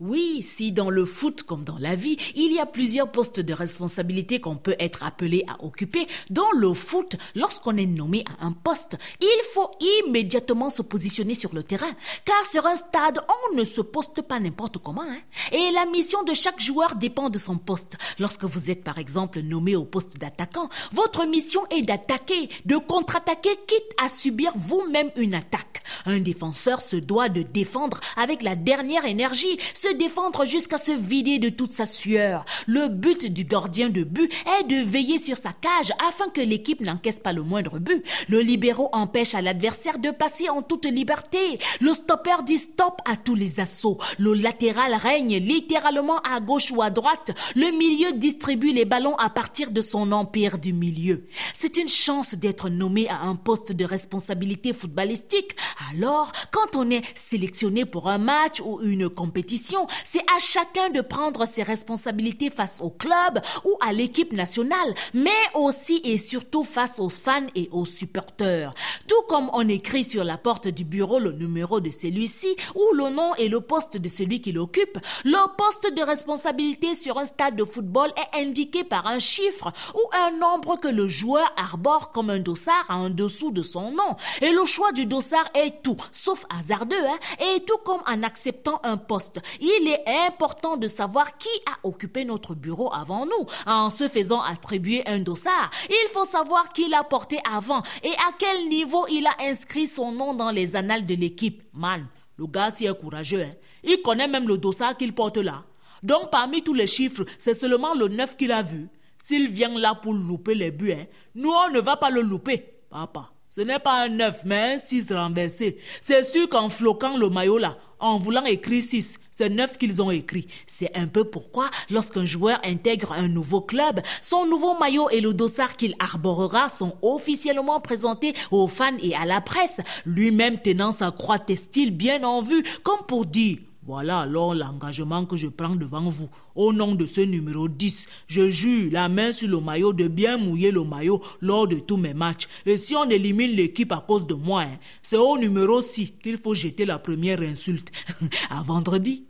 Oui, si dans le foot comme dans la vie, il y a plusieurs postes de responsabilité qu'on peut être appelé à occuper, dans le foot, lorsqu'on est nommé à un poste, il faut immédiatement se positionner sur le terrain, car sur un stade, on ne se poste pas n'importe comment. Hein. Et la mission de chaque joueur dépend de son poste. Lorsque vous êtes par exemple nommé au poste d'attaquant, votre mission est d'attaquer, de contre-attaquer, quitte à subir vous-même une attaque. Un défenseur se doit de défendre avec la dernière énergie, se défendre jusqu'à se vider de toute sa sueur. Le but du gardien de but est de veiller sur sa cage afin que l'équipe n'encaisse pas le moindre but. Le libéraux empêche à l'adversaire de passer en toute liberté. Le stopper dit stop à tous les assauts. Le latéral règne littéralement à gauche ou à droite. Le milieu distribue les ballons à partir de son empire du milieu. C'est une chance d'être nommé à un poste de responsabilité footballistique. Alors, quand on est sélectionné pour un match ou une compétition, c'est à chacun de prendre ses responsabilités face au club ou à l'équipe nationale, mais aussi et surtout face aux fans et aux supporters. Tout comme on écrit sur la porte du bureau le numéro de celui-ci ou le nom et le poste de celui qui l'occupe, le poste de responsabilité sur un stade de football est indiqué par un chiffre ou un nombre que le joueur arbore comme un dossard en dessous de son nom. Et le choix du dossard est tout, sauf hasardeux, hein, et tout comme en acceptant un poste. Il est important de savoir qui a occupé notre bureau avant nous. En se faisant attribuer un dossard, il faut savoir qui l'a porté avant et à quel niveau il a inscrit son nom dans les annales de l'équipe. Man, le gars, si est courageux, hein. il connaît même le dossard qu'il porte là. Donc, parmi tous les chiffres, c'est seulement le 9 qu'il a vu. S'il vient là pour louper les buts, hein, nous, on ne va pas le louper. Papa, ce n'est pas un 9, mais un 6 renversé. C'est sûr qu'en floquant le maillot là, en voulant écrire 6, c'est 9 qu'ils ont écrit. C'est un peu pourquoi, lorsqu'un joueur intègre un nouveau club, son nouveau maillot et le dossard qu'il arborera sont officiellement présentés aux fans et à la presse, lui-même tenant sa croix textile bien en vue, comme pour dire voilà alors l'engagement que je prends devant vous. Au nom de ce numéro 10, je jure la main sur le maillot de bien mouiller le maillot lors de tous mes matchs. Et si on élimine l'équipe à cause de moi, hein, c'est au numéro 6 qu'il faut jeter la première insulte. à vendredi.